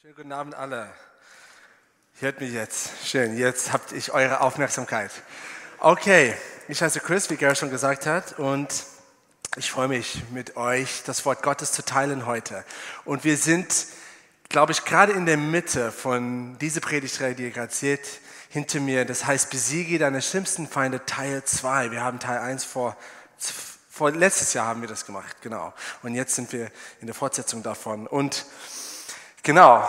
Schönen guten Abend alle. Hört mich jetzt. Schön, jetzt habt ich eure Aufmerksamkeit. Okay, ich heiße Chris, wie Gary schon gesagt hat, und ich freue mich, mit euch das Wort Gottes zu teilen heute. Und wir sind, glaube ich, gerade in der Mitte von dieser Predigtreihe, die ihr gerade seht, hinter mir. Das heißt, besiege deine schlimmsten Feinde, Teil 2. Wir haben Teil 1 vor, vor, letztes Jahr haben wir das gemacht, genau. Und jetzt sind wir in der Fortsetzung davon. Und Genau.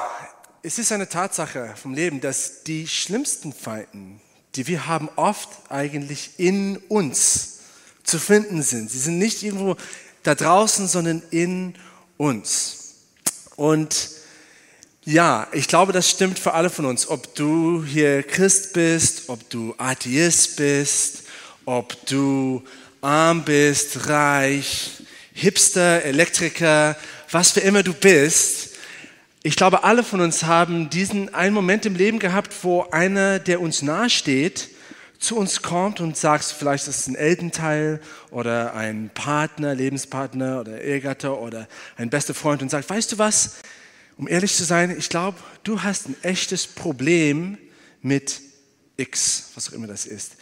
Es ist eine Tatsache vom Leben, dass die schlimmsten Feinden, die wir haben, oft eigentlich in uns zu finden sind. Sie sind nicht irgendwo da draußen, sondern in uns. Und ja, ich glaube, das stimmt für alle von uns. Ob du hier Christ bist, ob du Atheist bist, ob du arm bist, reich, Hipster, Elektriker, was für immer du bist, ich glaube, alle von uns haben diesen einen Moment im Leben gehabt, wo einer, der uns nahesteht, zu uns kommt und sagt, vielleicht ist es ein Elternteil oder ein Partner, Lebenspartner oder Ehegatter oder ein bester Freund und sagt, weißt du was, um ehrlich zu sein, ich glaube, du hast ein echtes Problem mit X, was auch immer das ist.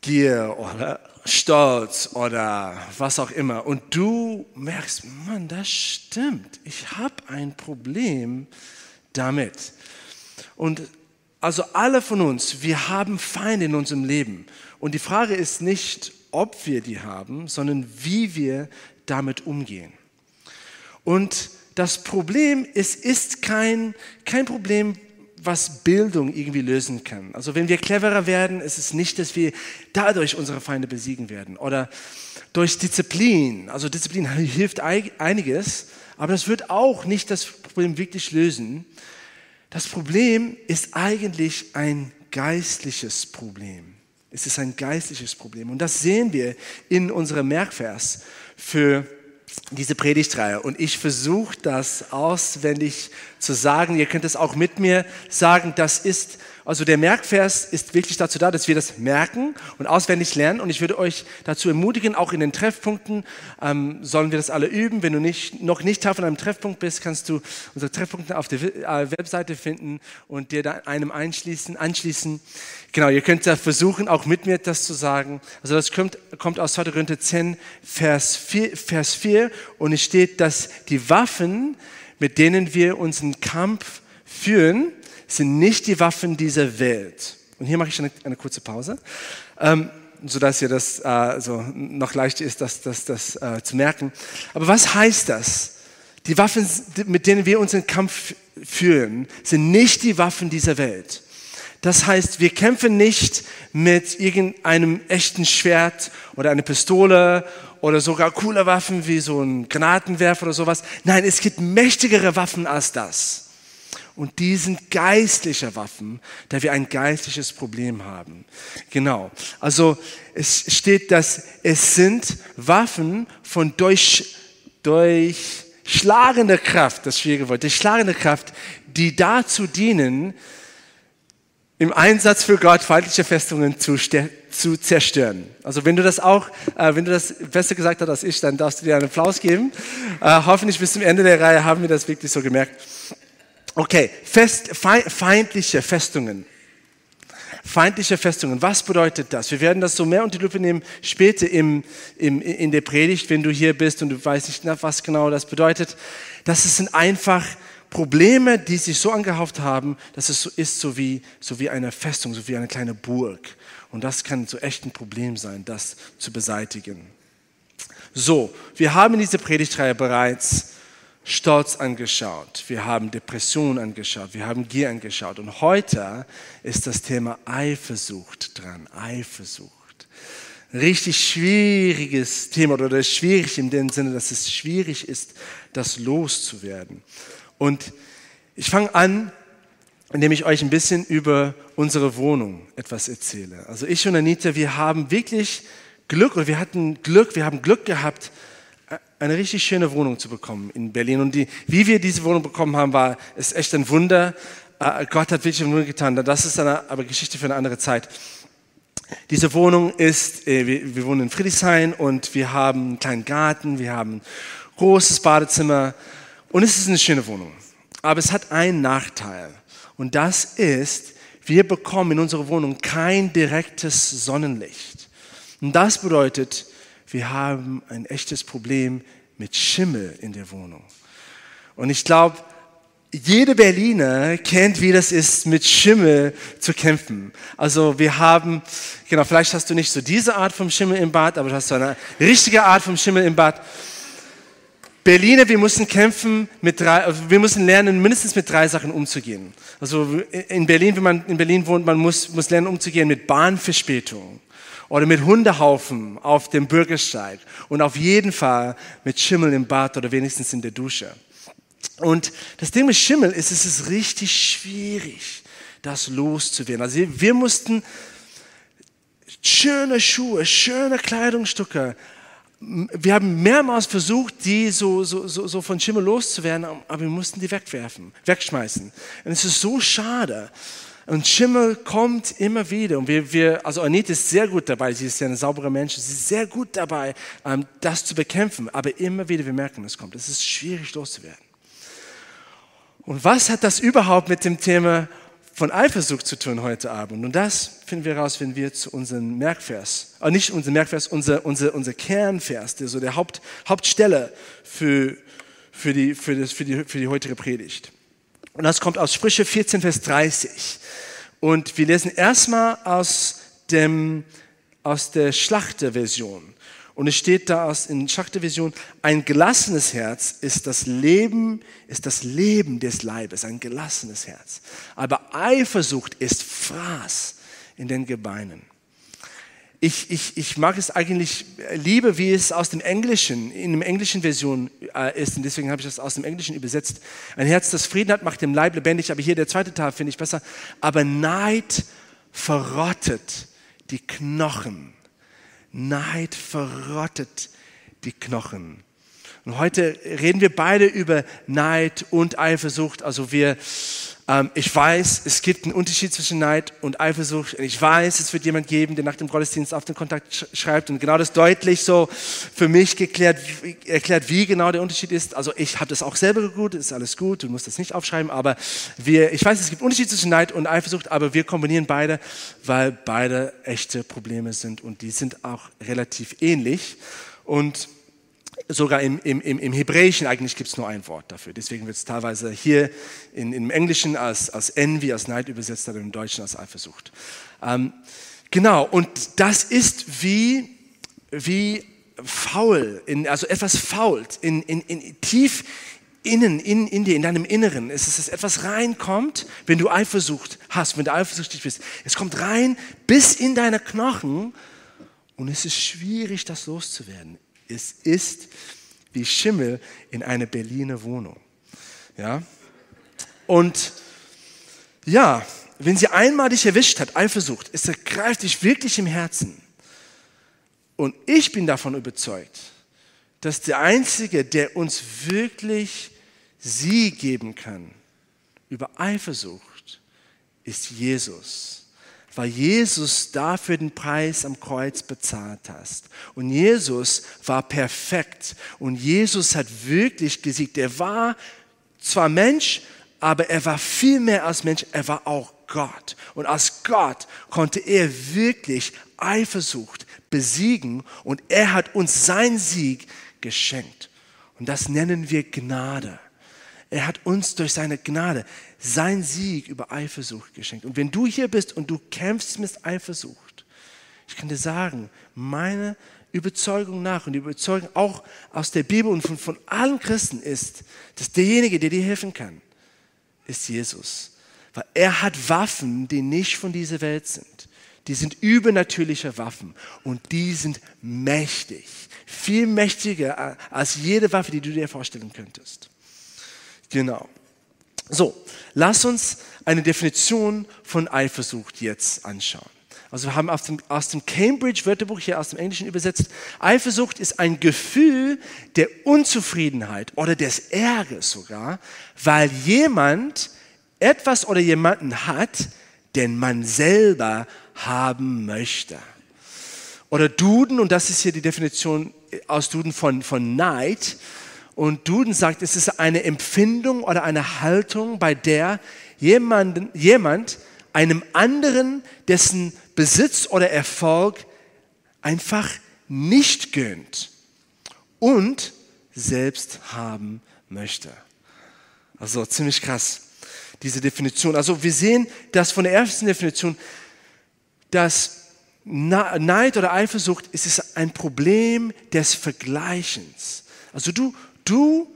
Gier oder Stolz oder was auch immer. Und du merkst, Mann, das stimmt. Ich habe ein Problem damit. Und also alle von uns, wir haben Feinde in unserem Leben. Und die Frage ist nicht, ob wir die haben, sondern wie wir damit umgehen. Und das Problem ist, ist kein, kein Problem, was Bildung irgendwie lösen kann. Also wenn wir cleverer werden, ist es nicht, dass wir dadurch unsere Feinde besiegen werden oder durch Disziplin. Also Disziplin hilft einiges, aber das wird auch nicht das Problem wirklich lösen. Das Problem ist eigentlich ein geistliches Problem. Es ist ein geistliches Problem und das sehen wir in unserem Merkvers für diese Predigtreihe. Und ich versuche das auswendig zu sagen. Ihr könnt es auch mit mir sagen. Das ist also der Merkvers ist wirklich dazu da, dass wir das merken und auswendig lernen. Und ich würde euch dazu ermutigen, auch in den Treffpunkten ähm, sollen wir das alle üben. Wenn du nicht, noch nicht Teil von einem Treffpunkt bist, kannst du unsere Treffpunkte auf der äh, Webseite finden und dir da einem einschließen, anschließen. Genau, ihr könnt da versuchen, auch mit mir das zu sagen. Also das kommt, kommt aus 2. Korinther 10, Vers 4, Vers 4 und es steht, dass die Waffen, mit denen wir unseren Kampf führen, sind nicht die Waffen dieser Welt. Und hier mache ich eine, eine kurze Pause, ähm, sodass ihr das äh, so noch leicht ist, das, das, das äh, zu merken. Aber was heißt das? Die Waffen, mit denen wir unseren Kampf führen, sind nicht die Waffen dieser Welt. Das heißt, wir kämpfen nicht mit irgendeinem echten Schwert oder einer Pistole oder sogar coole Waffen wie so ein Granatenwerfer oder sowas. Nein, es gibt mächtigere Waffen als das. Und die sind geistliche Waffen, da wir ein geistliches Problem haben. Genau. Also es steht, dass es sind Waffen von durch, durchschlagender Kraft, das schwierige Wort, durchschlagende Kraft, die dazu dienen, im Einsatz für Gott feindliche Festungen zu, zu zerstören. Also wenn du das auch, äh, wenn du das besser gesagt hast als ich, dann darfst du dir einen Applaus geben. Äh, hoffentlich bis zum Ende der Reihe haben wir das wirklich so gemerkt. Okay, fest, feindliche Festungen. Feindliche Festungen, was bedeutet das? Wir werden das so mehr unter die Lupe nehmen später im, im, in der Predigt, wenn du hier bist und du weißt nicht, was genau das bedeutet. Das sind einfach Probleme, die sich so angehauft haben, dass es so ist, so wie, so wie eine Festung, so wie eine kleine Burg. Und das kann so echt ein Problem sein, das zu beseitigen. So, wir haben in dieser Predigtreihe bereits Stolz angeschaut, wir haben Depression angeschaut, wir haben Gier angeschaut. Und heute ist das Thema Eifersucht dran. Eifersucht. Richtig schwieriges Thema oder schwierig in dem Sinne, dass es schwierig ist, das loszuwerden. Und ich fange an, indem ich euch ein bisschen über unsere Wohnung etwas erzähle. Also ich und Anita, wir haben wirklich Glück oder wir hatten Glück, wir haben Glück gehabt, eine richtig schöne Wohnung zu bekommen in Berlin. Und die, wie wir diese Wohnung bekommen haben, war ist echt ein Wunder. Äh, Gott hat wirklich ein Wunder getan. Das ist eine aber Geschichte für eine andere Zeit. Diese Wohnung ist, äh, wir, wir wohnen in Friedrichshain und wir haben einen kleinen Garten, wir haben ein großes Badezimmer und es ist eine schöne Wohnung. Aber es hat einen Nachteil. Und das ist, wir bekommen in unserer Wohnung kein direktes Sonnenlicht. Und das bedeutet, wir haben ein echtes Problem mit Schimmel in der Wohnung. Und ich glaube, jede Berliner kennt, wie das ist, mit Schimmel zu kämpfen. Also wir haben, genau, vielleicht hast du nicht so diese Art vom Schimmel im Bad, aber du hast so eine richtige Art vom Schimmel im Bad. Berliner, wir müssen kämpfen mit drei, also wir müssen lernen, mindestens mit drei Sachen umzugehen. Also in Berlin, wenn man in Berlin wohnt, man muss, muss lernen umzugehen mit Bahnverspätung oder mit Hundehaufen auf dem Bürgersteig und auf jeden Fall mit Schimmel im Bad oder wenigstens in der Dusche. Und das Ding mit Schimmel ist, es ist richtig schwierig, das loszuwerden. Also wir mussten schöne Schuhe, schöne Kleidungsstücke wir haben mehrmals versucht, die so, so, so, so von Schimmel loszuwerden, aber wir mussten die wegwerfen, wegschmeißen. Und es ist so schade. Und Schimmel kommt immer wieder. Und wir, wir, also Anita ist sehr gut dabei, sie ist ja eine saubere Mensch, sie ist sehr gut dabei, ähm, das zu bekämpfen. Aber immer wieder, wir merken, es kommt. Es ist schwierig loszuwerden. Und was hat das überhaupt mit dem Thema von Eifersucht zu tun heute Abend. Und das finden wir raus, wenn wir zu unserem Merkvers, äh nicht unser Merkvers, unser, unser, unser Kernvers, der so der Haupt, Hauptstelle für, für, die, für, das, für, die, für die heutige Predigt. Und das kommt aus Sprüche 14, Vers 30. Und wir lesen erstmal aus, dem, aus der Schlachterversion. Und es steht da aus in Schachtervision, ein gelassenes Herz ist das Leben, ist das Leben des Leibes, ein gelassenes Herz. Aber Eifersucht ist Fraß in den Gebeinen. Ich, ich, ich mag es eigentlich lieber, wie es aus dem Englischen, in der englischen Version äh, ist. Und deswegen habe ich das aus dem Englischen übersetzt. Ein Herz, das Frieden hat, macht den Leib lebendig. Aber hier der zweite Teil finde ich besser. Aber Neid verrottet die Knochen. Neid verrottet die Knochen. Und heute reden wir beide über Neid und Eifersucht. Also wir ich weiß, es gibt einen Unterschied zwischen Neid und Eifersucht. Ich weiß, es wird jemand geben, der nach dem Gottesdienst auf den Kontakt schreibt und genau das deutlich so für mich geklärt, erklärt, wie genau der Unterschied ist. Also ich habe das auch selber gut, ist alles gut, du musst das nicht aufschreiben, aber wir, ich weiß, es gibt Unterschied zwischen Neid und Eifersucht, aber wir kombinieren beide, weil beide echte Probleme sind und die sind auch relativ ähnlich. Und sogar im, im, im Hebräischen eigentlich gibt es nur ein Wort dafür. Deswegen wird es teilweise hier in, im Englischen als, als Envy, als Neid übersetzt, aber im Deutschen als Eifersucht. Ähm, genau, und das ist wie, wie faul, in, also etwas fault, in, in, in, tief innen, in, in dir, in deinem Inneren. Es ist, dass etwas reinkommt, wenn du Eifersucht hast, wenn du eifersüchtig bist. Es kommt rein bis in deine Knochen und es ist schwierig, das loszuwerden. Es ist wie Schimmel in einer Berliner Wohnung. Ja? Und ja, wenn sie einmal dich erwischt hat, Eifersucht, es ergreift dich wirklich im Herzen. Und ich bin davon überzeugt, dass der Einzige, der uns wirklich sie geben kann über Eifersucht, ist Jesus weil Jesus dafür den Preis am Kreuz bezahlt hast. Und Jesus war perfekt und Jesus hat wirklich gesiegt. Er war zwar Mensch, aber er war viel mehr als Mensch, er war auch Gott. Und als Gott konnte er wirklich Eifersucht besiegen und er hat uns seinen Sieg geschenkt. Und das nennen wir Gnade. Er hat uns durch seine Gnade sein Sieg über Eifersucht geschenkt. Und wenn du hier bist und du kämpfst mit Eifersucht, ich kann dir sagen, meine Überzeugung nach und die Überzeugung auch aus der Bibel und von, von allen Christen ist, dass derjenige, der dir helfen kann, ist Jesus. Weil er hat Waffen, die nicht von dieser Welt sind. Die sind übernatürliche Waffen und die sind mächtig. Viel mächtiger als jede Waffe, die du dir vorstellen könntest. Genau. So, lass uns eine Definition von Eifersucht jetzt anschauen. Also wir haben aus dem, aus dem Cambridge Wörterbuch hier aus dem Englischen übersetzt, Eifersucht ist ein Gefühl der Unzufriedenheit oder des Ärgers sogar, weil jemand etwas oder jemanden hat, den man selber haben möchte. Oder Duden, und das ist hier die Definition aus Duden von, von Neid, Und Duden sagt, es ist eine Empfindung oder eine Haltung, bei der jemand, jemand einem anderen, dessen Besitz oder Erfolg einfach nicht gönnt und selbst haben möchte. Also ziemlich krass, diese Definition. Also wir sehen, dass von der ersten Definition, dass Neid oder Eifersucht ist es ein Problem des Vergleichens. Also du, du,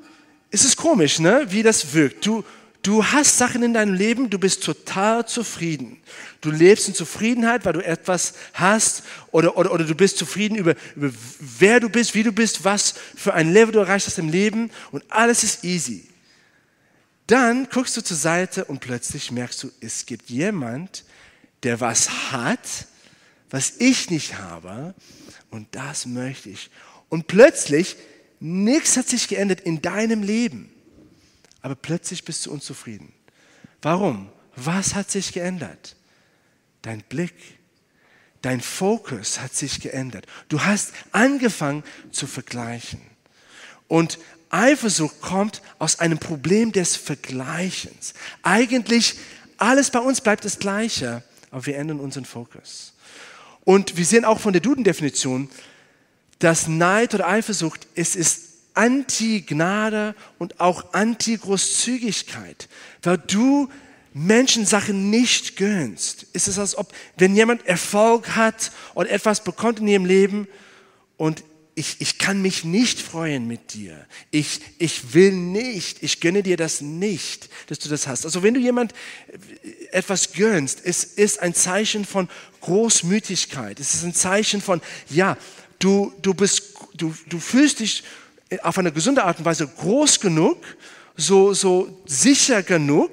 es ist komisch, ne, wie das wirkt. Du, Du hast Sachen in deinem Leben, du bist total zufrieden. Du lebst in Zufriedenheit, weil du etwas hast oder, oder, oder du bist zufrieden über, über wer du bist, wie du bist, was für ein Level du erreicht hast im Leben und alles ist easy. Dann guckst du zur Seite und plötzlich merkst du, es gibt jemand, der was hat, was ich nicht habe und das möchte ich. Und plötzlich, nichts hat sich geändert in deinem Leben aber plötzlich bist du unzufrieden. Warum? Was hat sich geändert? Dein Blick, dein Fokus hat sich geändert. Du hast angefangen zu vergleichen. Und Eifersucht kommt aus einem Problem des Vergleichens. Eigentlich alles bei uns bleibt das Gleiche, aber wir ändern unseren Fokus. Und wir sehen auch von der Duden-Definition, dass Neid oder Eifersucht, es ist Anti-Gnade und auch Anti-Großzügigkeit, weil du Menschen Sachen nicht gönnst. Ist es, als ob, wenn jemand Erfolg hat und etwas bekommt in ihrem Leben und ich, ich kann mich nicht freuen mit dir. Ich, ich will nicht, ich gönne dir das nicht, dass du das hast. Also wenn du jemand etwas gönnst, es ist ein Zeichen von Großmütigkeit. Es ist ein Zeichen von, ja, du, du bist, du, du fühlst dich auf eine gesunde Art und Weise groß genug, so, so sicher genug,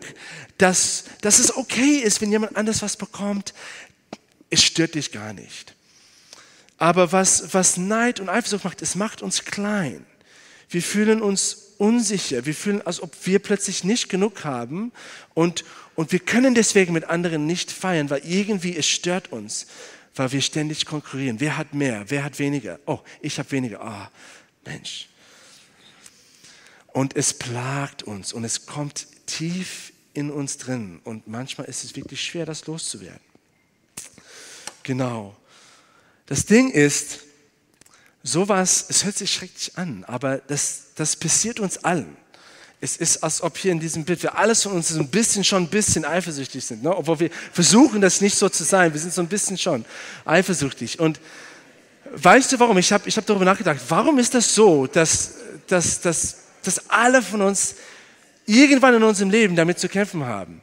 dass, dass es okay ist, wenn jemand anders was bekommt. Es stört dich gar nicht. Aber was, was Neid und Eifersucht macht, es macht uns klein. Wir fühlen uns unsicher. Wir fühlen, als ob wir plötzlich nicht genug haben und, und wir können deswegen mit anderen nicht feiern, weil irgendwie es stört uns, weil wir ständig konkurrieren. Wer hat mehr? Wer hat weniger? Oh, ich habe weniger. Ah, oh, Mensch. Und es plagt uns und es kommt tief in uns drin. Und manchmal ist es wirklich schwer, das loszuwerden. Genau. Das Ding ist, sowas, es hört sich schrecklich an, aber das, das passiert uns allen. Es ist, als ob hier in diesem Bild wir alles von uns so ein bisschen schon ein bisschen eifersüchtig sind, ne? obwohl wir versuchen, das nicht so zu sein. Wir sind so ein bisschen schon eifersüchtig. Und weißt du warum? Ich habe ich hab darüber nachgedacht. Warum ist das so, dass, dass, dass dass alle von uns irgendwann in unserem Leben damit zu kämpfen haben.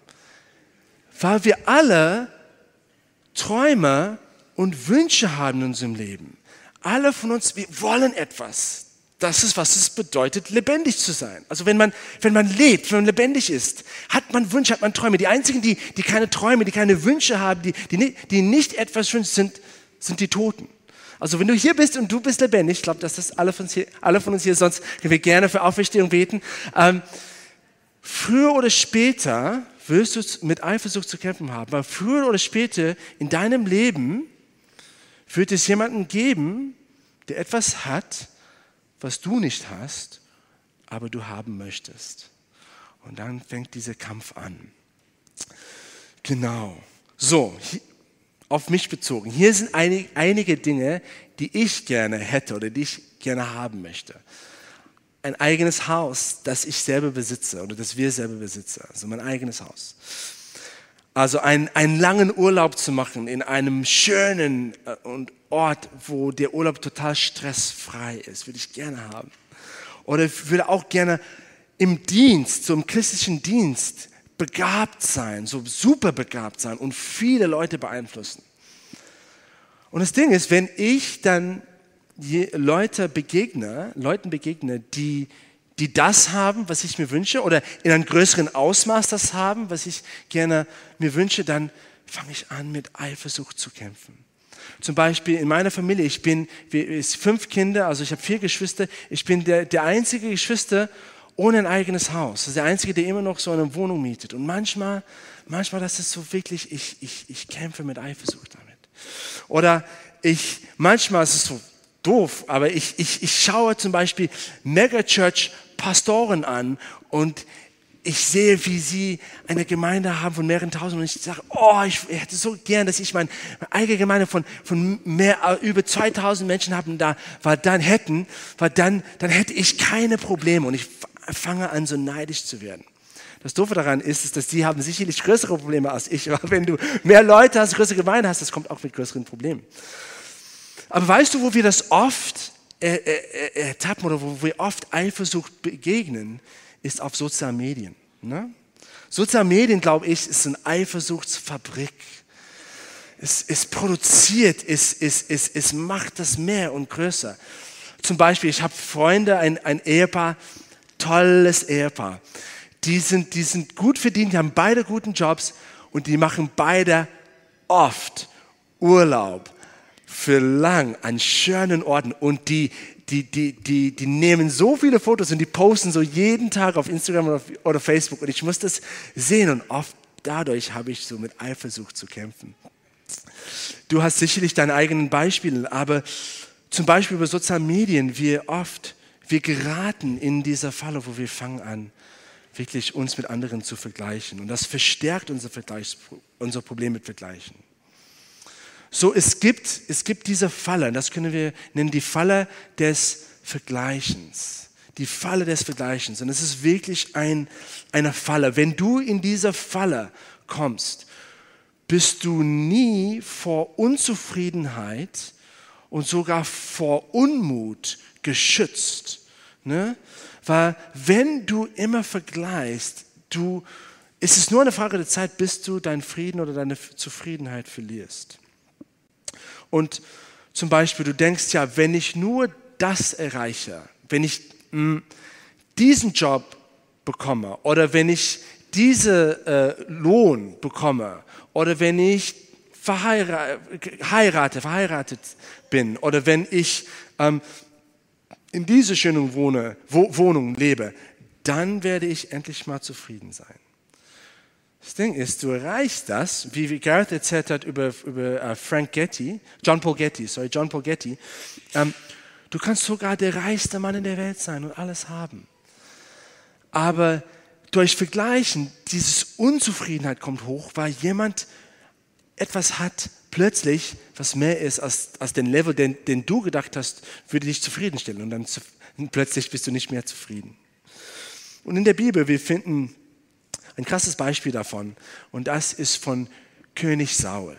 Weil wir alle Träume und Wünsche haben in unserem Leben. Alle von uns, wir wollen etwas. Das ist, was es bedeutet, lebendig zu sein. Also wenn man, wenn man lebt, wenn man lebendig ist, hat man Wünsche, hat man Träume. Die einzigen, die, die keine Träume, die keine Wünsche haben, die, die, die nicht etwas wünschen, sind, sind die Toten. Also wenn du hier bist und du bist lebendig, ich glaube, dass das alle von, uns hier, alle von uns hier, sonst können wir gerne für Auferstehung beten. Ähm, früher oder später wirst du mit Eifersucht zu kämpfen haben, weil früher oder später in deinem Leben wird es jemanden geben, der etwas hat, was du nicht hast, aber du haben möchtest. Und dann fängt dieser Kampf an. Genau. So, auf mich bezogen. Hier sind einig, einige Dinge, die ich gerne hätte oder die ich gerne haben möchte. Ein eigenes Haus, das ich selber besitze oder das wir selber besitzen, also mein eigenes Haus. Also ein, einen langen Urlaub zu machen in einem schönen äh, Ort, wo der Urlaub total stressfrei ist, würde ich gerne haben. Oder ich würde auch gerne im Dienst, so im christlichen Dienst, begabt sein, so super begabt sein und viele Leute beeinflussen. Und das Ding ist, wenn ich dann Leute begegne, Leuten begegne, die, die das haben, was ich mir wünsche, oder in einem größeren Ausmaß das haben, was ich gerne mir wünsche, dann fange ich an, mit Eifersucht zu kämpfen. Zum Beispiel in meiner Familie, ich bin wir, fünf Kinder, also ich habe vier Geschwister, ich bin der, der einzige Geschwister, ohne ein eigenes Haus. Das ist der Einzige, der immer noch so eine Wohnung mietet. Und manchmal, manchmal, das ist so wirklich, ich, ich, ich kämpfe mit Eifersucht damit. Oder ich, manchmal ist es so doof, aber ich, ich, ich schaue zum Beispiel Megachurch Pastoren an und ich sehe, wie sie eine Gemeinde haben von mehreren tausend und ich sage, oh, ich hätte so gern, dass ich meine, eigene Gemeinde von, von mehr, äh, über 2000 Menschen haben da, weil dann hätten, weil dann, dann hätte ich keine Probleme und ich fange an, so neidisch zu werden. Das Doofe daran ist, ist, dass die haben sicherlich größere Probleme als ich. Aber wenn du mehr Leute hast, größere Gemeinde hast, das kommt auch mit größeren Problemen. Aber weißt du, wo wir das oft äh, äh, ertappen oder wo wir oft Eifersucht begegnen, ist auf sozialen Medien. Ne? Soziale Medien, glaube ich, ist eine Eifersuchtsfabrik. Es, es produziert, es, es, es, es macht das mehr und größer. Zum Beispiel, ich habe Freunde, ein, ein Ehepaar, tolles Ehepaar. Die sind, die sind gut verdient, die haben beide guten Jobs und die machen beide oft Urlaub für lang an schönen Orten und die, die, die, die, die nehmen so viele Fotos und die posten so jeden Tag auf Instagram oder, oder Facebook und ich muss das sehen und oft dadurch habe ich so mit Eifersucht zu kämpfen. Du hast sicherlich deine eigenen Beispiele, aber zum Beispiel über soziale Medien, wir oft, wir geraten in dieser Falle, wo wir fangen an, wirklich uns mit anderen zu vergleichen. Und das verstärkt unser, unser Problem mit Vergleichen. So, es gibt, es gibt diese Falle, das können wir nennen die Falle des Vergleichens. Die Falle des Vergleichens. Und es ist wirklich ein, eine Falle. Wenn du in diese Falle kommst, bist du nie vor Unzufriedenheit und sogar vor Unmut geschützt. Ne? Weil wenn du immer vergleichst, du, ist es nur eine Frage der Zeit, bis du deinen Frieden oder deine Zufriedenheit verlierst. Und zum Beispiel, du denkst ja, wenn ich nur das erreiche, wenn ich mh, hm, diesen Job bekomme oder wenn ich diesen äh, Lohn bekomme oder wenn ich verheirate, verheiratet bin oder wenn ich ähm, in dieser schönen Wohne, Wo Wohnung lebe, dann werde ich endlich mal zufrieden sein. Das Ding ist, du erreichst das, wie Gareth erzählt hat über, über uh, Frank Getty, John Paul Getty, sorry, John Paul Getty. Ähm, du kannst sogar der reichste Mann in der Welt sein und alles haben. Aber durch Vergleichen, diese Unzufriedenheit kommt hoch, weil jemand etwas hat, plötzlich, was mehr ist als, als den Level, den, den du gedacht hast, würde dich zufriedenstellen. Und dann zu, plötzlich bist du nicht mehr zufrieden. Und in der Bibel, wir finden ein krasses Beispiel davon. Und das ist von König Saul.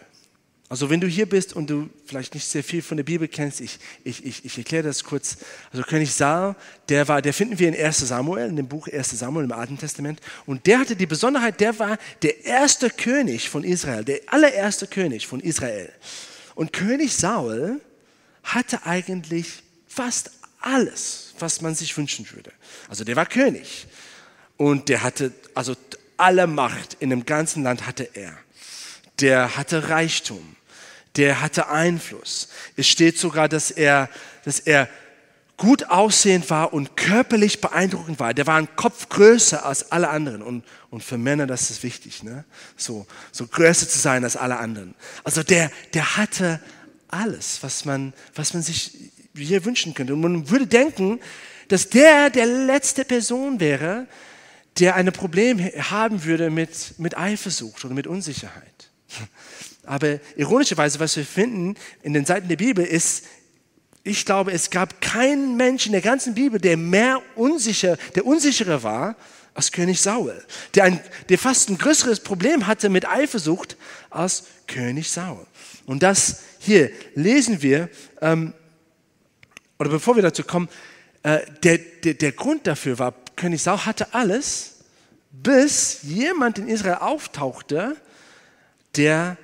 Also wenn du hier bist und du vielleicht nicht sehr viel von der Bibel kennst, ich, ich, ich, ich erkläre das kurz. Also König Saul, der war, der finden wir in 1 Samuel, in dem Buch 1 Samuel im Alten Testament. Und der hatte die Besonderheit, der war der erste König von Israel, der allererste König von Israel. Und König Saul hatte eigentlich fast alles, was man sich wünschen würde. Also der war König. Und der hatte also alle Macht in dem ganzen Land hatte er. Der hatte Reichtum, der hatte Einfluss. Es steht sogar, dass er, dass er gut aussehend war und körperlich beeindruckend war. Der war ein Kopf größer als alle anderen. Und, und für Männer, das ist wichtig, ne? so, so größer zu sein als alle anderen. Also der, der hatte alles, was man, was man sich hier wünschen könnte. Und man würde denken, dass der der letzte Person wäre, der ein Problem haben würde mit, mit Eifersucht oder mit Unsicherheit. Aber ironischerweise, was wir finden in den Seiten der Bibel ist, ich glaube, es gab keinen Menschen in der ganzen Bibel, der mehr unsicher, der unsicherer war als König Saul, der, ein, der fast ein größeres Problem hatte mit Eifersucht als König Saul. Und das hier lesen wir, ähm, oder bevor wir dazu kommen, äh, der, der, der Grund dafür war, König Saul hatte alles, bis jemand in Israel auftauchte, der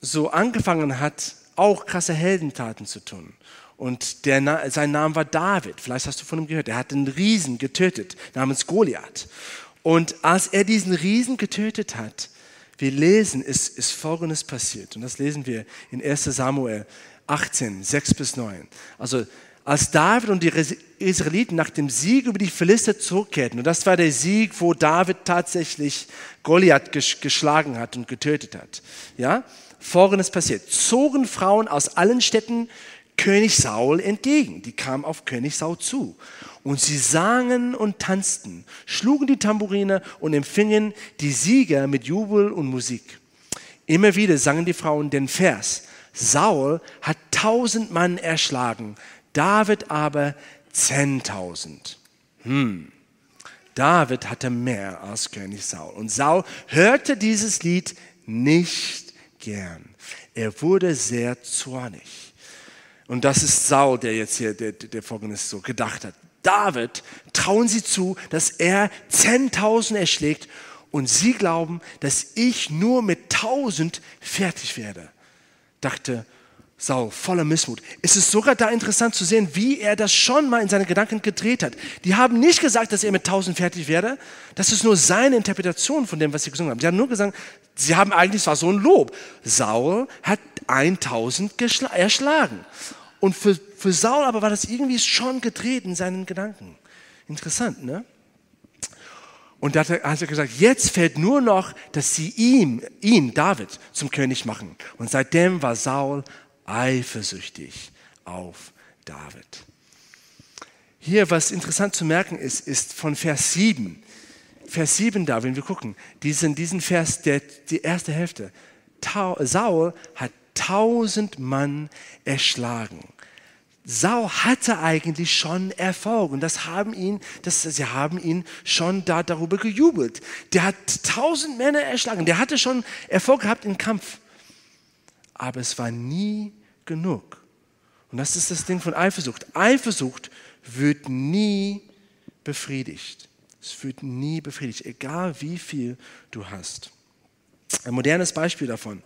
so angefangen hat, auch krasse Heldentaten zu tun. Und der, sein Name war David. Vielleicht hast du von ihm gehört. Er hat einen Riesen getötet namens Goliath. Und als er diesen Riesen getötet hat, wir lesen, ist, ist Folgendes passiert. Und das lesen wir in 1 Samuel 18, 6 bis 9. Also als David und die Israeliten nach dem Sieg über die Philister zurückkehrten, und das war der Sieg, wo David tatsächlich Goliath geschlagen hat und getötet hat, ja, folgendes passiert. Zogen Frauen aus allen Städten König Saul entgegen. Die kamen auf König Saul zu. Und sie sangen und tanzten, schlugen die Tamburine und empfingen die Sieger mit Jubel und Musik. Immer wieder sangen die Frauen den Vers. Saul hat tausend Mann erschlagen, David aber zehntausend. Hm. David hatte mehr als König Saul. Und Saul hörte dieses Lied nicht gern. Er wurde sehr zornig. Und das ist Saul, der jetzt hier, der, der folgendes so gedacht hat. David trauen sie zu, dass er 10.000 erschlägt und sie glauben, dass ich nur mit 1000 fertig werde, dachte Saul, voller Missmut. Es ist sogar da interessant zu sehen, wie er das schon mal in seine Gedanken gedreht hat. Die haben nicht gesagt, dass er mit 1000 fertig werde. Das ist nur seine Interpretation von dem, was sie gesungen haben. Sie haben nur gesagt, sie haben eigentlich, es war so ein Lob. Saul hat 1000 erschlagen. Und für, für Saul aber war das irgendwie schon gedreht in seinen Gedanken. Interessant, ne? Und da hat er gesagt, jetzt fällt nur noch, dass sie ihm, ihn, David, zum König machen. Und seitdem war Saul eifersüchtig auf David. Hier, was interessant zu merken ist, ist von Vers 7. Vers 7 da, wenn wir gucken, diesen, diesen Vers, der, die erste Hälfte. Saul hat tausend Mann erschlagen. Saul hatte eigentlich schon Erfolg und das haben ihn, das, sie haben ihn schon da darüber gejubelt. Der hat tausend Männer erschlagen, der hatte schon Erfolg gehabt im Kampf aber es war nie genug. Und das ist das Ding von Eifersucht. Eifersucht wird nie befriedigt. Es wird nie befriedigt, egal wie viel du hast. Ein modernes Beispiel davon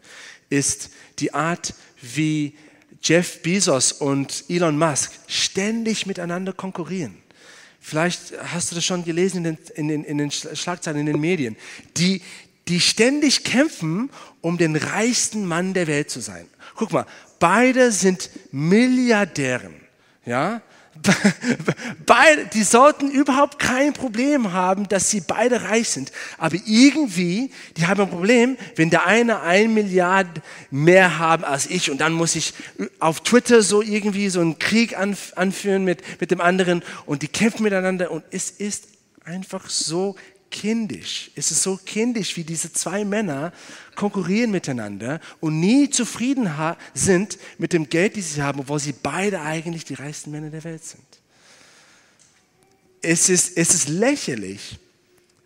ist die Art, wie Jeff Bezos und Elon Musk ständig miteinander konkurrieren. Vielleicht hast du das schon gelesen in den, in den, in den Schlagzeilen, in den Medien. Die, die ständig kämpfen, um den reichsten Mann der Welt zu sein. Guck mal, beide sind Milliardären. Ja? Beide, die sollten überhaupt kein Problem haben, dass sie beide reich sind. Aber irgendwie, die haben ein Problem, wenn der eine ein Milliard mehr haben als ich und dann muss ich auf Twitter so irgendwie so einen Krieg anführen mit, mit dem anderen und die kämpfen miteinander und es ist einfach so kindisch. Es ist so kindisch, wie diese zwei Männer konkurrieren miteinander und nie zufrieden sind mit dem Geld, das sie haben, obwohl sie beide eigentlich die reichsten Männer der Welt sind. Es ist, es ist lächerlich,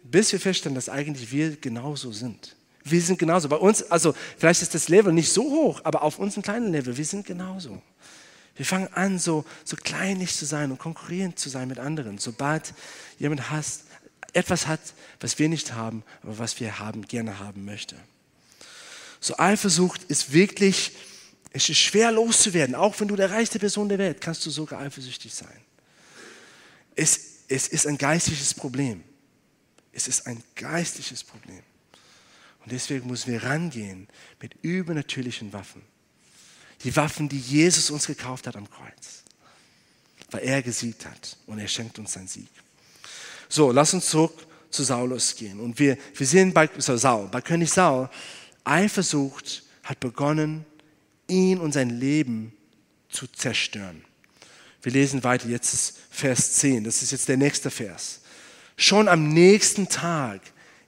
bis wir feststellen, dass eigentlich wir genauso sind. Wir sind genauso. Bei uns, also vielleicht ist das Level nicht so hoch, aber auf unserem kleinen Level, wir sind genauso. Wir fangen an, so, so kleinlich zu sein und konkurrierend zu sein mit anderen. Sobald jemand hasst, etwas hat, was wir nicht haben, aber was wir haben, gerne haben möchte. So Eifersucht ist wirklich, es ist schwer loszuwerden. Auch wenn du der reichste Person der Welt, kannst du sogar eifersüchtig sein. Es, es ist ein geistliches Problem. Es ist ein geistliches Problem. Und deswegen müssen wir rangehen mit übernatürlichen Waffen. Die Waffen, die Jesus uns gekauft hat am Kreuz. Weil er gesiegt hat und er schenkt uns seinen Sieg. So, lass uns zurück zu Saulus gehen. Und wir, wir sehen bei so Saul, bei König Saul, Eifersucht hat begonnen, ihn und sein Leben zu zerstören. Wir lesen weiter, jetzt ist Vers 10, das ist jetzt der nächste Vers. Schon am nächsten Tag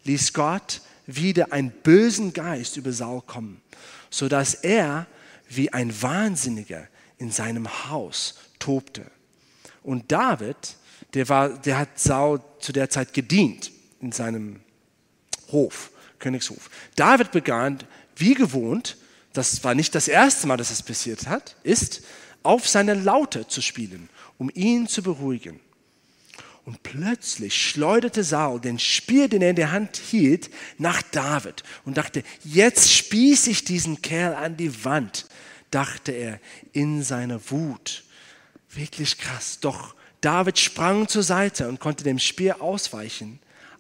ließ Gott wieder einen bösen Geist über Saul kommen, sodass er wie ein Wahnsinniger in seinem Haus tobte. Und David der, war, der hat Saul zu der Zeit gedient in seinem Hof, Königshof. David begann, wie gewohnt, das war nicht das erste Mal, dass es passiert hat, ist, auf seine Laute zu spielen, um ihn zu beruhigen. Und plötzlich schleuderte Saul den Speer, den er in der Hand hielt, nach David und dachte, jetzt spieße ich diesen Kerl an die Wand, dachte er in seiner Wut. Wirklich krass. Doch David sprang zur Seite und konnte dem Speer ausweichen.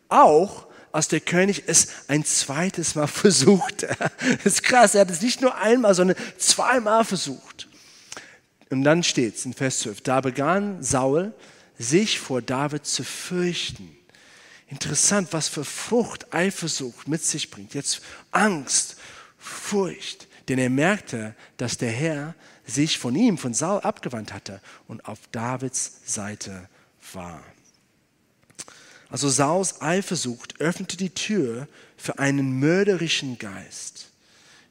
Auch als der König es ein zweites Mal versuchte. Das ist krass, er hat es nicht nur einmal, sondern zweimal versucht. Und dann steht es in Vers 12, da begann Saul sich vor David zu fürchten. Interessant, was für Frucht Eifersucht mit sich bringt. Jetzt Angst, Furcht. denn er merkte, dass der Herr sich von ihm, von Saul abgewandt hatte und auf Davids Seite war. Also Sauls Eifersucht öffnete die Tür für einen mörderischen Geist,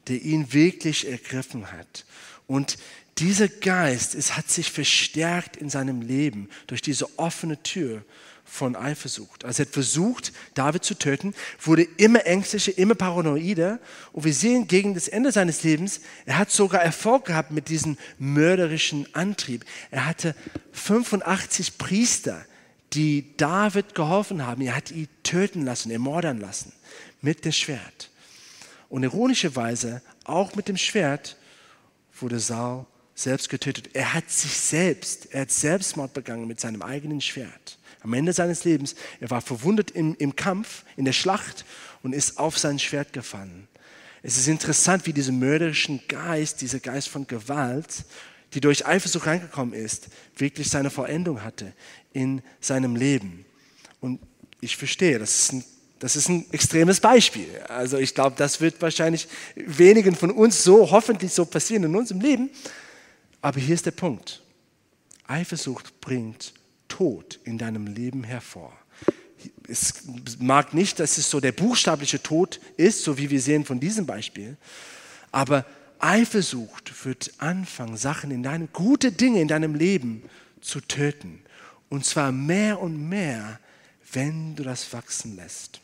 der ihn wirklich ergriffen hat. Und dieser Geist, es hat sich verstärkt in seinem Leben durch diese offene Tür von Eifersucht. Also er hat versucht, David zu töten, wurde immer ängstlicher, immer paranoider. Und wir sehen gegen das Ende seines Lebens, er hat sogar Erfolg gehabt mit diesem mörderischen Antrieb. Er hatte 85 Priester, die David geholfen haben. Er hat ihn töten lassen, ermordern lassen mit dem Schwert. Und ironischerweise, auch mit dem Schwert wurde Saul selbst getötet. Er hat sich selbst, er hat Selbstmord begangen mit seinem eigenen Schwert. Am Ende seines Lebens, er war verwundet im, im Kampf, in der Schlacht und ist auf sein Schwert gefallen. Es ist interessant, wie dieser mörderischen Geist, dieser Geist von Gewalt, die durch Eifersucht reingekommen ist, wirklich seine Vollendung hatte in seinem Leben. Und ich verstehe, das ist ein, das ist ein extremes Beispiel. Also ich glaube, das wird wahrscheinlich wenigen von uns so hoffentlich so passieren in unserem Leben. Aber hier ist der Punkt. Eifersucht bringt Tod in deinem Leben hervor. Es mag nicht, dass es so der buchstabliche Tod ist, so wie wir sehen von diesem Beispiel, aber Eifersucht wird anfangen, Sachen in deinem, gute Dinge in deinem Leben zu töten. Und zwar mehr und mehr, wenn du das wachsen lässt.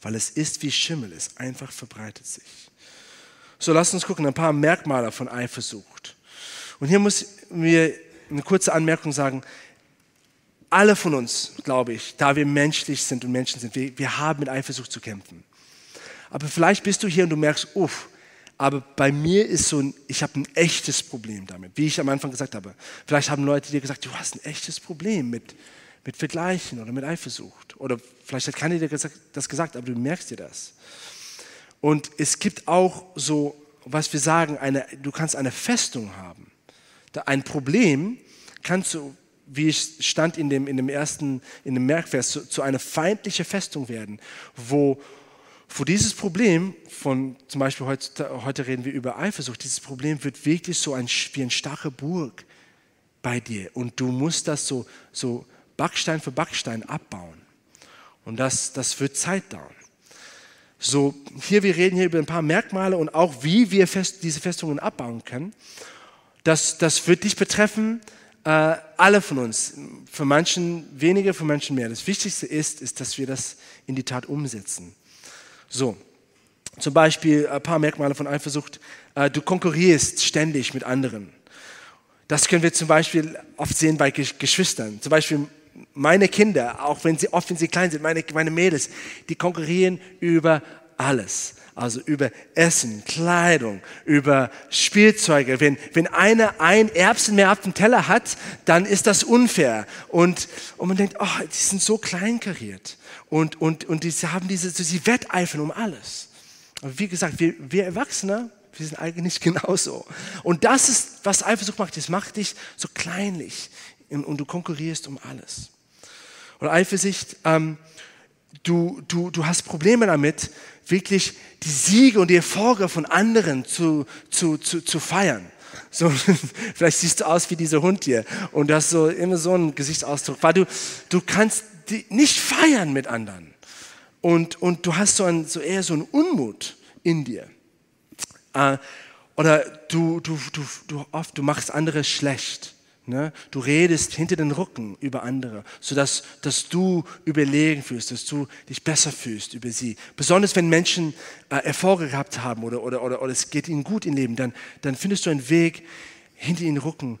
Weil es ist wie Schimmel, es einfach verbreitet sich. So, lass uns gucken, ein paar Merkmale von Eifersucht. Und hier muss mir eine kurze Anmerkung sagen. Alle von uns, glaube ich, da wir menschlich sind und Menschen sind, wir, wir haben mit Eifersucht zu kämpfen. Aber vielleicht bist du hier und du merkst, uff, aber bei mir ist so ein, ich habe ein echtes Problem damit, wie ich am Anfang gesagt habe. Vielleicht haben Leute dir gesagt, du hast ein echtes Problem mit, mit Vergleichen oder mit Eifersucht. Oder vielleicht hat keiner dir das gesagt, aber du merkst dir das. Und es gibt auch so, was wir sagen, eine, du kannst eine Festung haben. Ein Problem kannst du, wie es stand in dem, in dem ersten, in dem Merkvers, zu, zu einer feindlichen Festung werden, wo vor dieses Problem von, zum Beispiel heute, heute reden wir über Eifersucht, dieses Problem wird wirklich so ein, wie eine starke Burg bei dir und du musst das so, so Backstein für Backstein abbauen. Und das, das wird Zeit dauern. So, hier, wir reden hier über ein paar Merkmale und auch, wie wir fest, diese Festungen abbauen können. Das, das wird dich betreffen, äh, alle von uns. Für manchen weniger, für manchen mehr. Das Wichtigste ist, ist, dass wir das in die Tat umsetzen. So, zum Beispiel ein paar Merkmale von Eifersucht. Äh, du konkurrierst ständig mit anderen. Das können wir zum Beispiel oft sehen bei Geschwistern. Zum Beispiel meine Kinder, auch wenn sie oft wenn sie klein sind, meine, meine Mädels, die konkurrieren über alles. Also über Essen, Kleidung, über Spielzeuge. Wenn, wenn einer ein Erbsen mehr auf dem Teller hat, dann ist das unfair. Und, und man denkt, oh, die sind so kleinkariert und, und, und die haben diese, sie wetteifern um alles. Aber wie gesagt, wir, wir Erwachsene, wir sind eigentlich genauso. Und das ist, was Eifersucht macht. Es macht dich so kleinlich und, und du konkurrierst um alles. Und Eifersucht, ähm, du, du, du hast Probleme damit, wirklich die Siege und die Erfolge von anderen zu, zu, zu, zu feiern. So, vielleicht siehst du aus wie dieser Hund hier und du hast so immer so einen Gesichtsausdruck, weil du, du kannst die nicht feiern mit anderen. Und, und du hast so, ein, so eher so einen Unmut in dir. Äh, oder du, du, du, du, oft, du machst andere schlecht. Ne? Du redest hinter den Rücken über andere, sodass dass du überlegen fühlst, dass du dich besser fühlst über sie. Besonders wenn Menschen äh, Erfolge gehabt haben oder, oder, oder, oder es geht ihnen gut im Leben, dann, dann findest du einen Weg, hinter ihren Rücken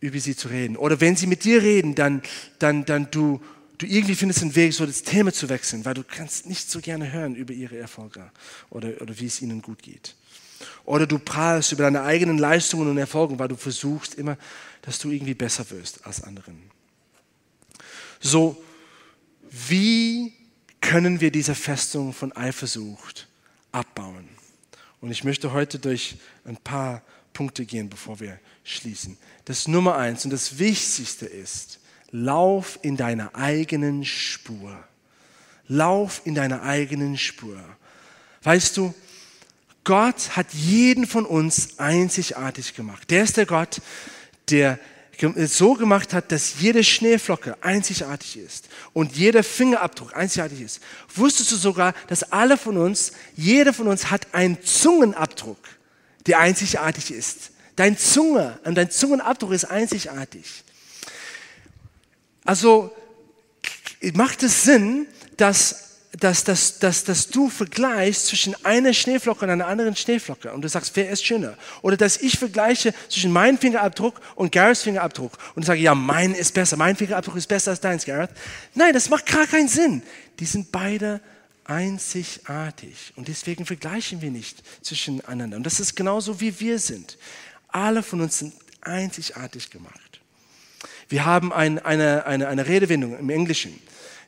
über sie zu reden. Oder wenn sie mit dir reden, dann, dann, dann du, du irgendwie findest einen Weg, so das Thema zu wechseln, weil du kannst nicht so gerne hören über ihre Erfolge oder, oder wie es ihnen gut geht. Oder du prahlst über deine eigenen Leistungen und Erfolge, weil du versuchst immer, dass du irgendwie besser wirst als anderen. So, wie können wir diese Festung von Eifersucht abbauen? Und ich möchte heute durch ein paar Punkte gehen, bevor wir schließen. Das Nummer eins und das Wichtigste ist, lauf in deiner eigenen Spur. Lauf in deiner eigenen Spur. Weißt du, Gott hat jeden von uns einzigartig gemacht. Der ist der Gott, der so gemacht hat, dass jede Schneeflocke einzigartig ist und jeder Fingerabdruck einzigartig ist. Wusstest du sogar, dass alle von uns, jeder von uns hat einen Zungenabdruck, der einzigartig ist. Dein Zunge und dein Zungenabdruck ist einzigartig. Also macht es Sinn, dass dass, dass, dass, dass du vergleichst zwischen einer Schneeflocke und einer anderen Schneeflocke und du sagst, wer ist schöner? Oder dass ich vergleiche zwischen meinem Fingerabdruck und Gareths Fingerabdruck und sage, ja, mein ist besser, mein Fingerabdruck ist besser als deins, Gareth. Nein, das macht gar keinen Sinn. Die sind beide einzigartig und deswegen vergleichen wir nicht zwischeneinander. Und das ist genauso, wie wir sind. Alle von uns sind einzigartig gemacht. Wir haben ein, eine, eine, eine Redewendung im Englischen.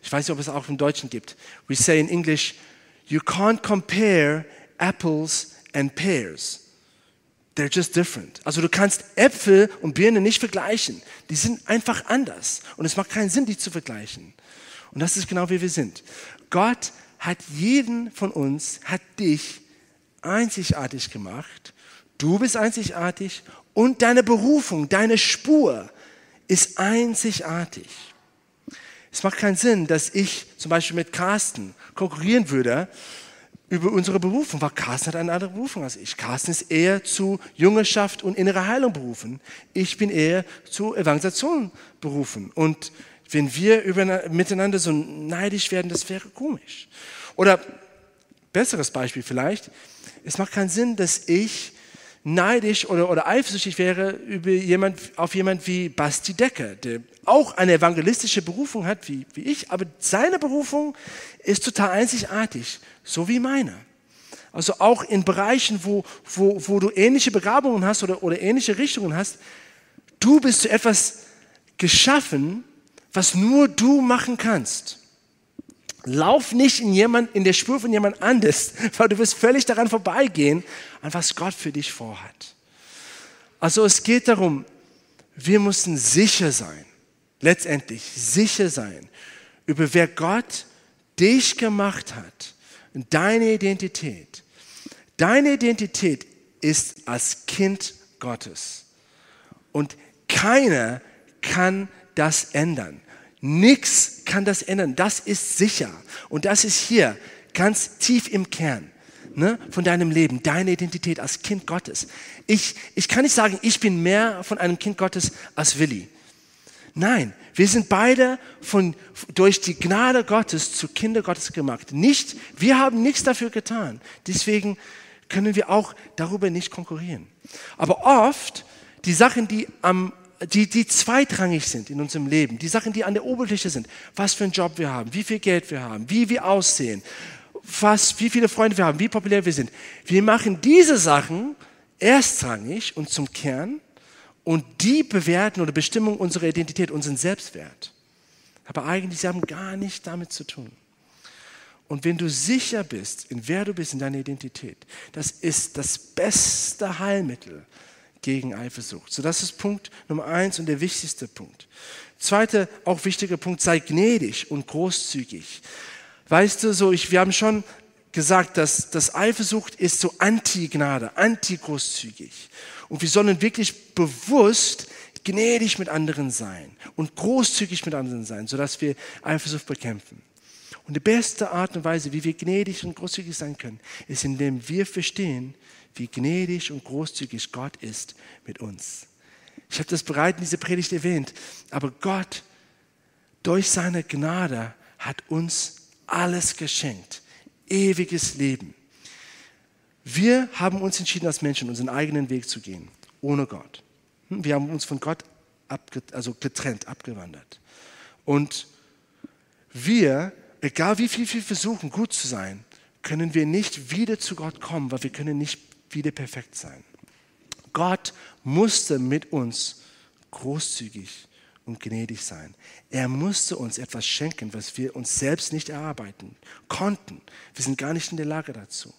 Ich weiß nicht, ob es auch im Deutschen gibt. We say in English, you can't compare apples and pears. They're just different. Also du kannst Äpfel und Birnen nicht vergleichen. Die sind einfach anders. Und es macht keinen Sinn, die zu vergleichen. Und das ist genau wie wir sind. Gott hat jeden von uns, hat dich einzigartig gemacht. Du bist einzigartig und deine Berufung, deine Spur ist einzigartig. Es macht keinen Sinn, dass ich zum Beispiel mit Carsten konkurrieren würde über unsere Berufung, weil Carsten hat eine andere Berufung als ich. Carsten ist eher zu Jüngerschaft und innerer Heilung berufen. Ich bin eher zu Evangelisation berufen. Und wenn wir miteinander so neidisch werden, das wäre komisch. Oder besseres Beispiel vielleicht, es macht keinen Sinn, dass ich neidisch oder, oder eifersüchtig wäre über jemand, auf jemand wie Basti Decker, der auch eine evangelistische Berufung hat wie, wie ich, aber seine Berufung ist total einzigartig, so wie meine. Also auch in Bereichen, wo, wo, wo du ähnliche Begabungen hast oder, oder ähnliche Richtungen hast, du bist zu etwas geschaffen, was nur du machen kannst. Lauf nicht in, jemand, in der Spur von jemand anders, weil du wirst völlig daran vorbeigehen, an was Gott für dich vorhat. Also es geht darum, wir müssen sicher sein, letztendlich sicher sein, über wer Gott dich gemacht hat und deine Identität. Deine Identität ist als Kind Gottes. Und keiner kann das ändern. Nichts kann das ändern. Das ist sicher. Und das ist hier ganz tief im Kern ne, von deinem Leben, deine Identität als Kind Gottes. Ich, ich kann nicht sagen, ich bin mehr von einem Kind Gottes als Willi. Nein, wir sind beide von, durch die Gnade Gottes zu Kinder Gottes gemacht. Nicht, wir haben nichts dafür getan. Deswegen können wir auch darüber nicht konkurrieren. Aber oft die Sachen, die am die, die zweitrangig sind in unserem Leben, die Sachen, die an der Oberfläche sind, was für einen Job wir haben, wie viel Geld wir haben, wie wir aussehen, was, wie viele Freunde wir haben, wie populär wir sind. Wir machen diese Sachen erstrangig und zum Kern und die bewerten oder bestimmen unsere Identität, unseren Selbstwert. Aber eigentlich, sie haben gar nichts damit zu tun. Und wenn du sicher bist, in wer du bist, in deiner Identität, das ist das beste Heilmittel gegen Eifersucht. So, das ist Punkt Nummer eins und der wichtigste Punkt. Zweiter, auch wichtiger Punkt, sei gnädig und großzügig. Weißt du, so, ich, wir haben schon gesagt, dass, dass Eifersucht ist so anti-Gnade, anti-großzügig. Und wir sollen wirklich bewusst gnädig mit anderen sein und großzügig mit anderen sein, sodass wir Eifersucht bekämpfen. Und die beste Art und Weise, wie wir gnädig und großzügig sein können, ist, indem wir verstehen, wie gnädig und großzügig Gott ist mit uns. Ich habe das bereits in dieser Predigt erwähnt, aber Gott durch seine Gnade hat uns alles geschenkt. Ewiges Leben. Wir haben uns entschieden, als Menschen unseren eigenen Weg zu gehen, ohne Gott. Hm, wir haben uns von Gott also getrennt, abgewandert. Und wir, egal wie viel wir versuchen, gut zu sein, können wir nicht wieder zu Gott kommen, weil wir können nicht wieder perfekt sein. Gott musste mit uns großzügig und gnädig sein. Er musste uns etwas schenken, was wir uns selbst nicht erarbeiten konnten. Wir sind gar nicht in der Lage dazu.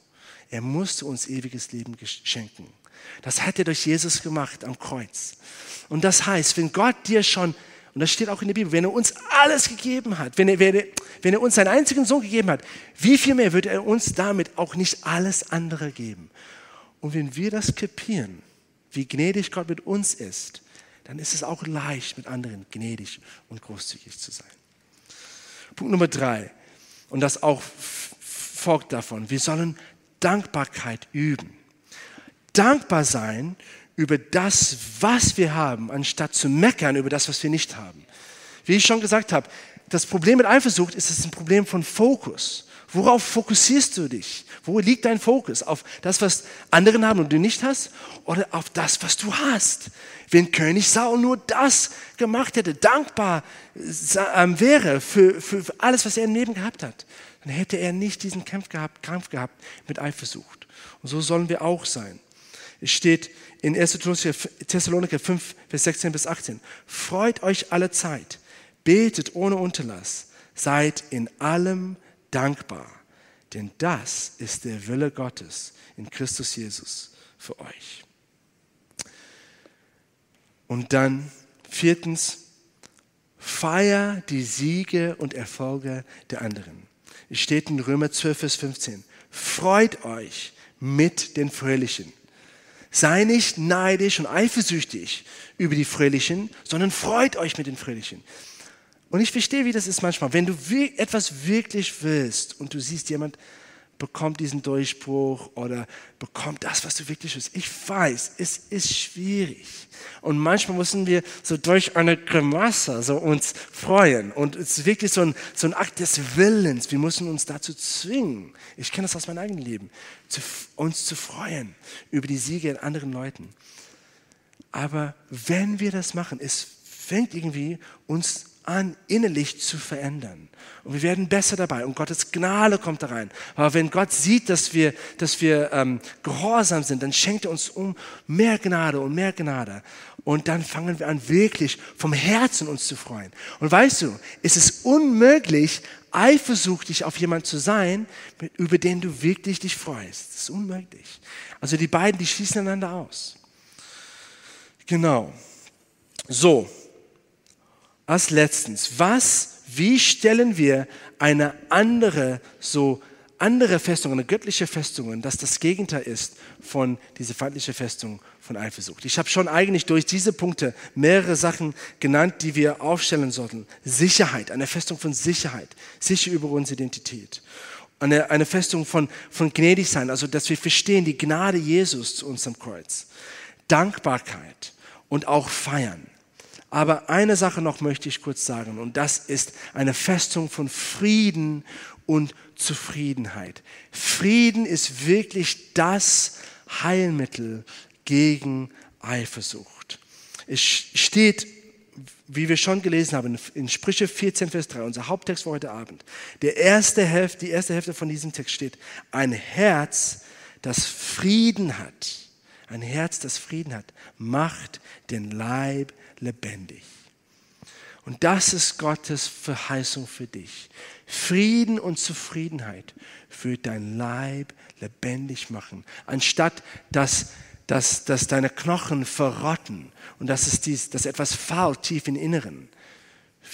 Er musste uns ewiges Leben schenken. Das hat er durch Jesus gemacht am Kreuz. Und das heißt, wenn Gott dir schon Und das steht auch in der Bibel. Wenn er uns alles gegeben hat, wenn er, wenn er, wenn er uns seinen einzigen Sohn gegeben hat, wie viel mehr wird er uns damit auch nicht alles andere geben? Und wenn wir das kapieren, wie gnädig Gott mit uns ist, dann ist es auch leicht, mit anderen gnädig und großzügig zu sein. Punkt Nummer drei, und das auch folgt davon, wir sollen Dankbarkeit üben. Dankbar sein über das, was wir haben, anstatt zu meckern über das, was wir nicht haben. Wie ich schon gesagt habe, das Problem mit Eifersucht ist es ein Problem von Fokus. Worauf fokussierst du dich? Wo liegt dein Fokus? Auf das, was andere haben und du nicht hast? Oder auf das, was du hast? Wenn König Saul nur das gemacht hätte, dankbar ähm, wäre für, für alles, was er im Leben gehabt hat, dann hätte er nicht diesen Kampf gehabt, Kampf gehabt mit Eifersucht. Und so sollen wir auch sein. Es steht in 1. Thessaloniker 5, Vers 16 bis 18. Freut euch alle Zeit, betet ohne Unterlass, seid in allem dankbar, denn das ist der Wille Gottes in Christus Jesus für euch. Und dann viertens, feier die Siege und Erfolge der anderen. Es steht in Römer 12, Vers 15. Freut euch mit den Fröhlichen. Sei nicht neidisch und eifersüchtig über die Fröhlichen, sondern freut euch mit den Fröhlichen. Und ich verstehe, wie das ist manchmal. Wenn du etwas wirklich willst und du siehst, jemand bekommt diesen Durchbruch oder bekommt das, was du wirklich willst. Ich weiß, es ist schwierig. Und manchmal müssen wir so durch eine Grimasse so uns freuen. Und es ist wirklich so ein, so ein Akt des Willens. Wir müssen uns dazu zwingen. Ich kenne das aus meinem eigenen Leben. Zu, uns zu freuen über die Siege in anderen Leuten. Aber wenn wir das machen, es fängt irgendwie uns an, innerlich zu verändern. Und wir werden besser dabei und Gottes Gnade kommt da rein. Aber wenn Gott sieht, dass wir, dass wir ähm, gehorsam sind, dann schenkt er uns um mehr Gnade und mehr Gnade. Und dann fangen wir an, wirklich vom Herzen uns zu freuen. Und weißt du, es ist unmöglich, eifersüchtig auf jemanden zu sein, über den du wirklich dich freust. Das ist unmöglich. Also die beiden, die schließen einander aus. Genau. So, als letztens, was, wie stellen wir eine andere, so andere Festung, eine göttliche Festung, dass das Gegenteil ist von dieser feindlichen Festung von Eifersucht. Ich habe schon eigentlich durch diese Punkte mehrere Sachen genannt, die wir aufstellen sollten. Sicherheit, eine Festung von Sicherheit, sicher über unsere Identität. Eine, eine Festung von, von gnädig sein, also dass wir verstehen die Gnade Jesus zu uns am Kreuz. Dankbarkeit und auch feiern. Aber eine Sache noch möchte ich kurz sagen, und das ist eine Festung von Frieden und Zufriedenheit. Frieden ist wirklich das Heilmittel gegen Eifersucht. Es steht, wie wir schon gelesen haben, in Sprüche 14, Vers 3, unser Haupttext für heute Abend. Der erste Hälfte, die erste Hälfte von diesem Text steht, ein Herz, das Frieden hat, ein Herz, das Frieden hat, macht den Leib lebendig. Und das ist Gottes Verheißung für dich. Frieden und Zufriedenheit wird dein Leib lebendig machen, anstatt dass, dass, dass deine Knochen verrotten und dass, es dies, dass etwas fault tief im Inneren,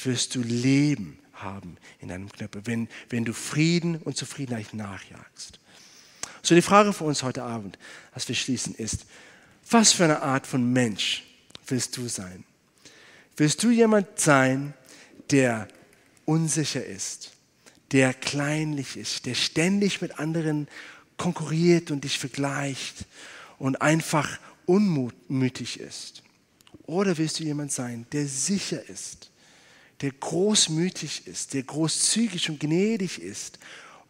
wirst du Leben haben in deinem Knöpfe, wenn, wenn du Frieden und Zufriedenheit nachjagst. So die Frage für uns heute Abend, als wir schließen, ist, was für eine Art von Mensch willst du sein? Willst du jemand sein, der unsicher ist, der kleinlich ist, der ständig mit anderen konkurriert und dich vergleicht und einfach unmütig ist? Oder willst du jemand sein, der sicher ist, der großmütig ist, der großzügig und gnädig ist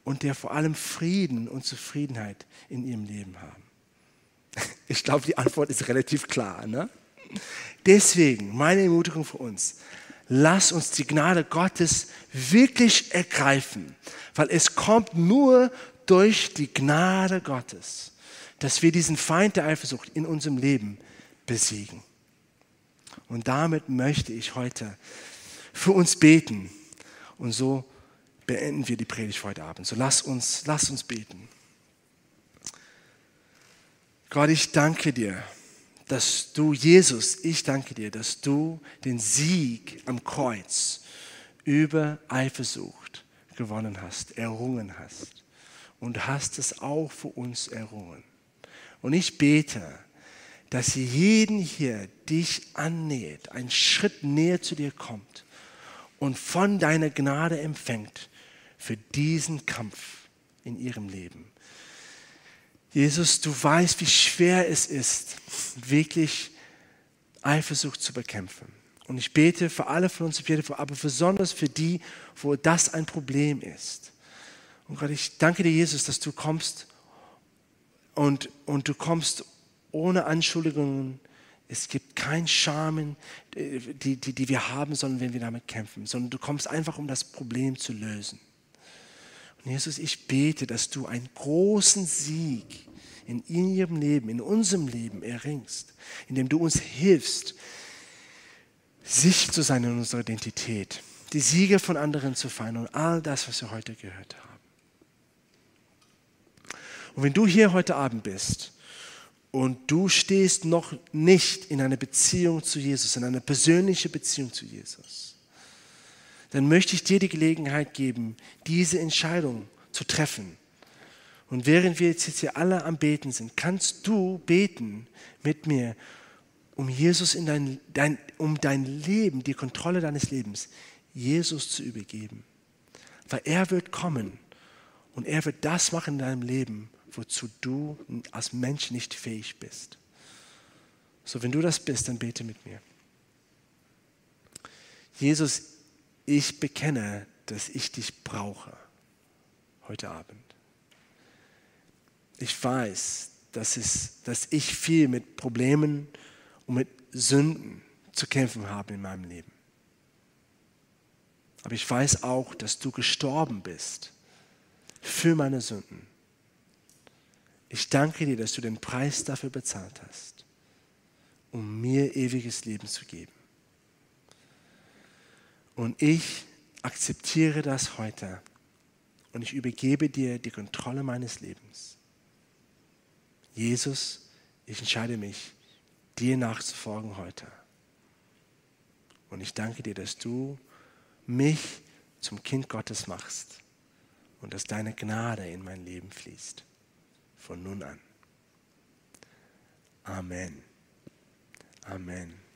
und der vor allem Frieden und Zufriedenheit in ihrem Leben haben? Ich glaube, die Antwort ist relativ klar. Ne? Deswegen meine Ermutigung für uns, lass uns die Gnade Gottes wirklich ergreifen, weil es kommt nur durch die Gnade Gottes, dass wir diesen Feind der Eifersucht in unserem Leben besiegen. Und damit möchte ich heute für uns beten. Und so beenden wir die Predigt heute Abend. So lass uns, lass uns beten. Gott, ich danke dir dass du, Jesus, ich danke dir, dass du den Sieg am Kreuz über Eifersucht gewonnen hast, errungen hast. Und hast es auch für uns errungen. Und ich bete, dass jeden hier dich annäht, einen Schritt näher zu dir kommt und von deiner Gnade empfängt für diesen Kampf in ihrem Leben. Jesus, du weißt, wie schwer es ist, wirklich Eifersucht zu bekämpfen. Und ich bete für alle von uns, aber besonders für die, wo das ein Problem ist. Und Gott, ich danke dir, Jesus, dass du kommst und, und du kommst ohne Anschuldigungen. Es gibt kein Schamen, die, die, die wir haben sollen, wenn wir damit kämpfen, sondern du kommst einfach, um das Problem zu lösen. Und Jesus, ich bete, dass du einen großen Sieg in ihrem Leben, in unserem Leben erringst, indem du uns hilfst, sich zu sein in unserer Identität, die Siege von anderen zu feiern und all das, was wir heute gehört haben. Und wenn du hier heute Abend bist und du stehst noch nicht in einer Beziehung zu Jesus, in einer persönlichen Beziehung zu Jesus, dann möchte ich dir die Gelegenheit geben, diese Entscheidung zu treffen. Und während wir jetzt hier alle am Beten sind, kannst du beten mit mir um Jesus in dein, dein, um dein Leben, die Kontrolle deines Lebens, Jesus zu übergeben. Weil er wird kommen und er wird das machen in deinem Leben, wozu du als Mensch nicht fähig bist. So, wenn du das bist, dann bete mit mir. Jesus, ich bekenne, dass ich dich brauche heute Abend. Ich weiß, dass, es, dass ich viel mit Problemen und mit Sünden zu kämpfen habe in meinem Leben. Aber ich weiß auch, dass du gestorben bist für meine Sünden. Ich danke dir, dass du den Preis dafür bezahlt hast, um mir ewiges Leben zu geben. Und ich akzeptiere das heute und ich übergebe dir die Kontrolle meines Lebens. Jesus, ich entscheide mich, dir nachzufolgen heute. Und ich danke dir, dass du mich zum Kind Gottes machst und dass deine Gnade in mein Leben fließt. Von nun an. Amen. Amen.